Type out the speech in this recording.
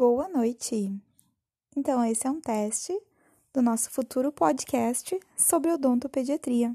Boa noite! Então, esse é um teste do nosso futuro podcast sobre odontopediatria.